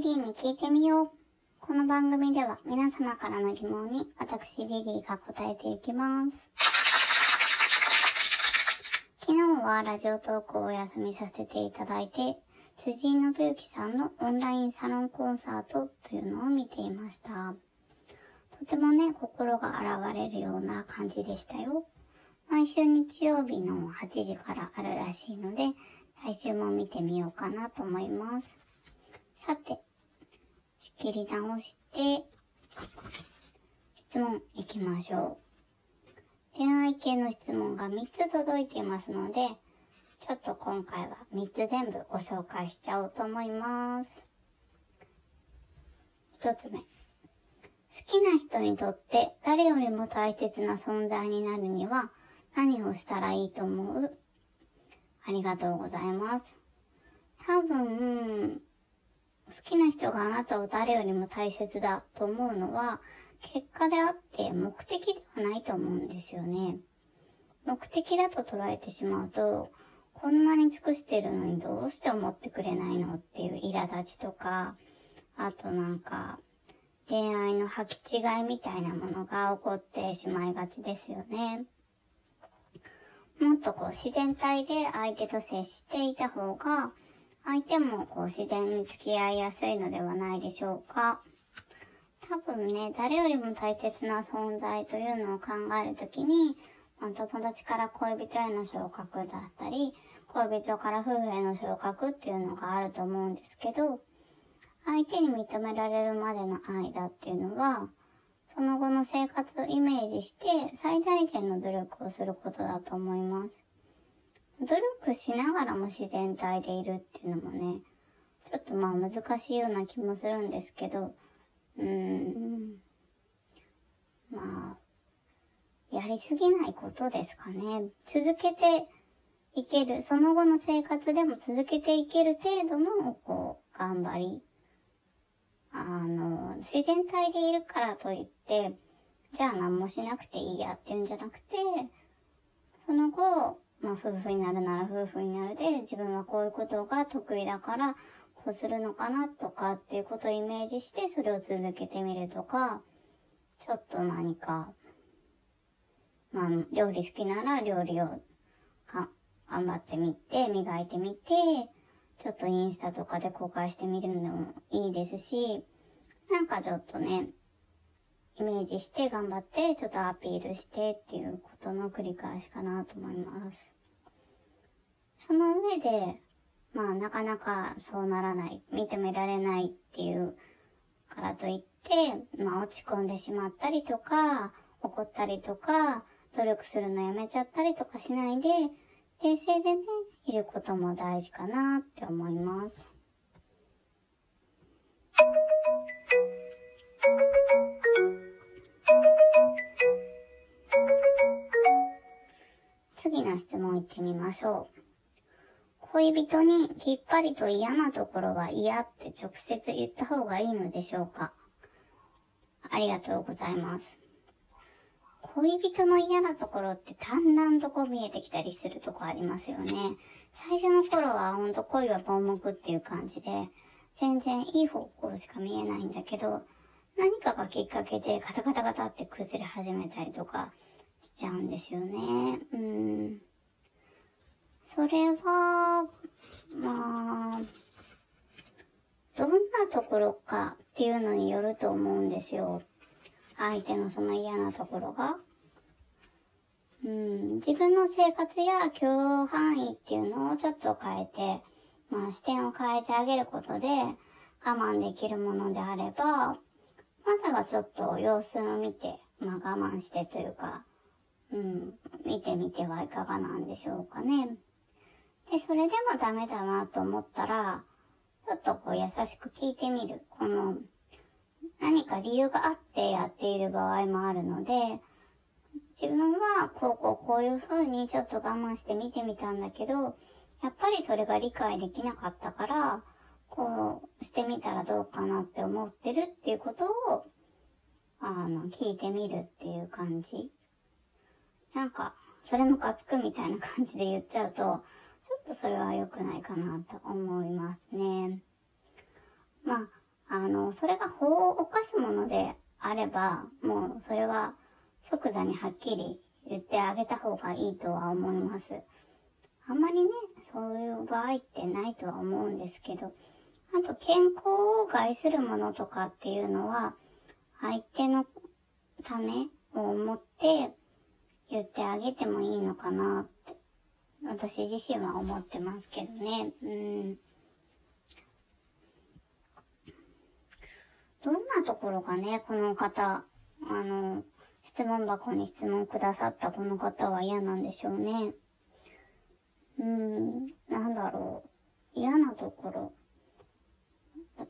リリーに聞いてみよう。この番組では皆様からの疑問に私リリーが答えていきます。昨日はラジオトークをお休みさせていただいて、辻井信之さんのオンラインサロンコンサートというのを見ていました。とてもね、心が洗われるような感じでしたよ。毎週日曜日の8時からあるらしいので、来週も見てみようかなと思います。さて、切り直して、質問いきましょう。恋愛系の質問が3つ届いていますので、ちょっと今回は3つ全部ご紹介しちゃおうと思います。1つ目。好きな人にとって誰よりも大切な存在になるには何をしたらいいと思う？ありがとうございます。多分、好きな人があなたを誰よりも大切だと思うのは、結果であって目的ではないと思うんですよね。目的だと捉えてしまうと、こんなに尽くしてるのにどうして思ってくれないのっていう苛立ちとか、あとなんか、恋愛の履き違いみたいなものが起こってしまいがちですよね。もっとこう自然体で相手と接していた方が、相手もこう自然に付き合いやすいのではないでしょうか。多分ね、誰よりも大切な存在というのを考えるときに、まあ、友達から恋人への昇格だったり、恋人から夫婦への昇格っていうのがあると思うんですけど、相手に認められるまでの間っていうのは、その後の生活をイメージして最大限の努力をすることだと思います。努力しながらも自然体でいるっていうのもね、ちょっとまあ難しいような気もするんですけど、うーん、まあ、やりすぎないことですかね。続けていける、その後の生活でも続けていける程度の、こう、頑張りあの、自然体でいるからといって、じゃあ何もしなくていいやっていうんじゃなくて、その後、まあ夫婦になるなら夫婦になるで、自分はこういうことが得意だから、こうするのかなとかっていうことをイメージして、それを続けてみるとか、ちょっと何か、まあ、料理好きなら料理をか頑張ってみて、磨いてみて、ちょっとインスタとかで公開してみるのもいいですし、なんかちょっとね、イメージして頑張って、ちょっとアピールしてっていうことの繰り返しかなと思います。その上で、まあなかなかそうならない、認められないっていうからといって、まあ落ち込んでしまったりとか、怒ったりとか、努力するのやめちゃったりとかしないで、冷静でね、いることも大事かなって思います。ましょう。恋人にきっぱりと嫌なところは嫌って直接言った方がいいのでしょうか？ありがとうございます。恋人の嫌なところってだんだんとこう見えてきたりするとこありますよね。最初の頃はほんと恋は盲目っていう感じで、全然いい方向しか見えないんだけど、何かがきっかけでガタガタガタって崩れ始めたりとかしちゃうんですよね。うん。それは、まあ、どんなところかっていうのによると思うんですよ。相手のその嫌なところが。うん、自分の生活や許容範囲っていうのをちょっと変えて、まあ視点を変えてあげることで我慢できるものであれば、まずはちょっと様子を見て、まあ我慢してというか、うん、見てみてはいかがなんでしょうかね。で、それでもダメだなと思ったら、ちょっとこう優しく聞いてみる。この、何か理由があってやっている場合もあるので、自分はこうこうこういう風にちょっと我慢して見てみたんだけど、やっぱりそれが理解できなかったから、こうしてみたらどうかなって思ってるっていうことを、あの、聞いてみるっていう感じ。なんか、それムカつくみたいな感じで言っちゃうと、とそれは良くないかなと思いますね。まあ、あの、それが法を犯すものであれば、もうそれは即座にはっきり言ってあげた方がいいとは思います。あんまりね、そういう場合ってないとは思うんですけど、あと健康を害するものとかっていうのは、相手のためを思って言ってあげてもいいのかなって、私自身は思ってますけどね。うん。どんなところがね、この方、あの、質問箱に質問くださったこの方は嫌なんでしょうね。うん、なんだろう。嫌なところ。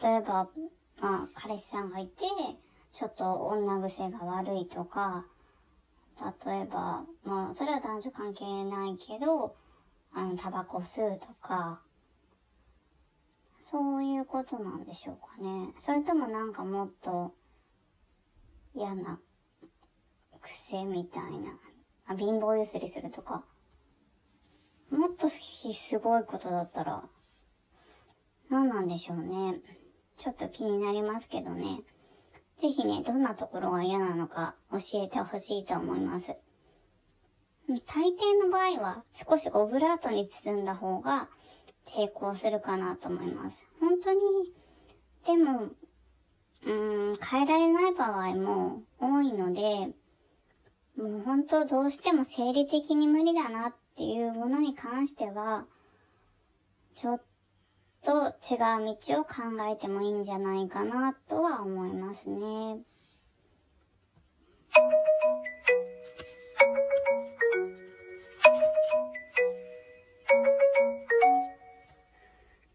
例えば、まあ、彼氏さんがいて、ちょっと女癖が悪いとか、例えば、まあ、それは男女関係ないけど、あの、タバコ吸うとか、そういうことなんでしょうかね。それともなんかもっと嫌な癖みたいな。あ、貧乏ゆすりするとか。もっとすごいことだったら、何なんでしょうね。ちょっと気になりますけどね。ぜひね、どんなところが嫌なのか教えてほしいと思います。大抵の場合は少しオブラートに包んだ方が成功するかなと思います。本当に、でも、うん、変えられない場合も多いので、もう本当どうしても生理的に無理だなっていうものに関しては、ちょっと違う道を考えてもいいんじゃないかなとは思いますね。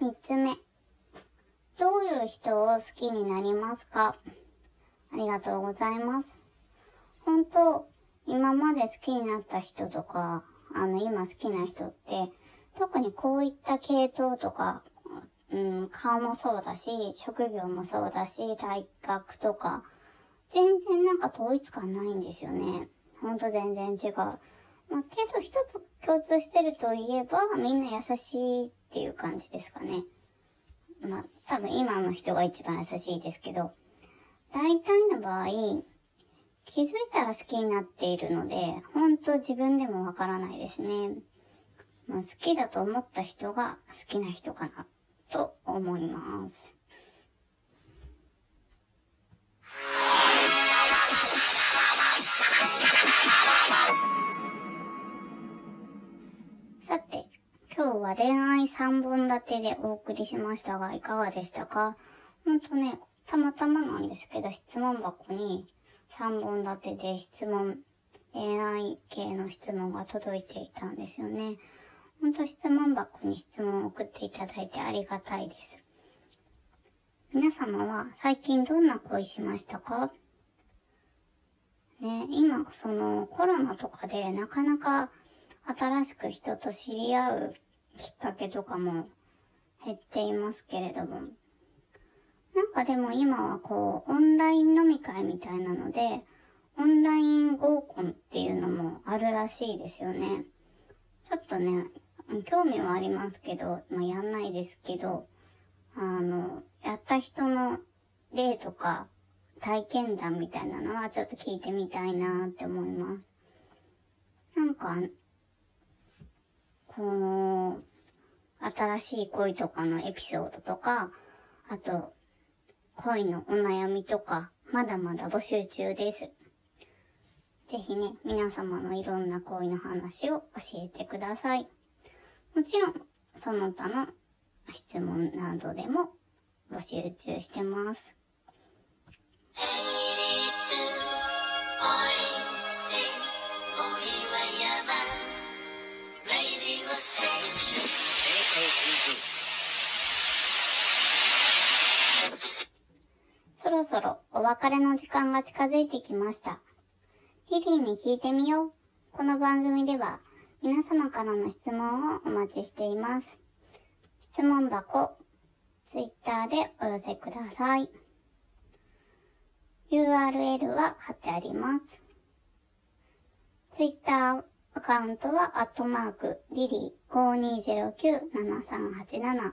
三つ目。どういう人を好きになりますか？ありがとうございます。本当、今まで好きになった人とか、あの、今好きな人って、特にこういった系統とか、うん、顔もそうだし、職業もそうだし、体格とか、全然なんか統一感ないんですよね。ほんと全然違う。まあ、けど一つ共通してるといえば、みんな優しいっていう感じですかね。まあ、多分今の人が一番優しいですけど、大体の場合、気づいたら好きになっているので、本当自分でもわからないですね。まあ、好きだと思った人が好きな人かな、と思います。さて、今日は恋愛3本立てでお送りしましたが、いかがでしたか？ほんとね、たまたまなんですけど、質問箱に3本立てで質問、恋愛系の質問が届いていたんですよね。ほんと質問箱に質問を送っていただいてありがたいです。皆様は最近どんな恋しましたか？ね、今そのコロナとかでなかなか新しく人と知り合うきっかけとかも減っていますけれども、なんかでも今はこう、オンライン飲み会みたいなので、オンライン合コンっていうのもあるらしいですよね。ちょっとね、興味はありますけど、まあ、やんないですけど、あの、やった人の例とか体験談みたいなのはちょっと聞いてみたいなって思います。なんか、この、新しい恋とかのエピソードとか、あと、恋のお悩みとか、まだまだ募集中です。ぜひね、皆様のいろんな恋の話を教えてください。もちろん、その他の質問などでも募集中してます。そろそろお別れの時間が近づいてきました。リリーに聞いてみよう。この番組では皆様からの質問をお待ちしています。質問箱、ツイッターでお寄せください。URL は貼ってあります。ツイッターアカウントは、アットマーク、リリー5209-7387、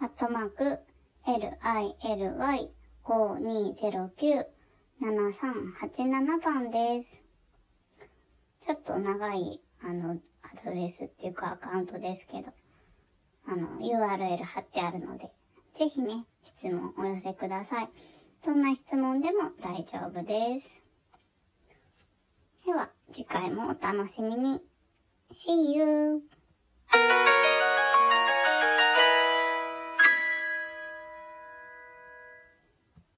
アットマーク、lily 5209-7387番です。ちょっと長い、あの、アドレスっていうかアカウントですけど、あの、URL 貼ってあるので、ぜひね、質問お寄せください。どんな質問でも大丈夫です。では、次回もお楽しみに。See you!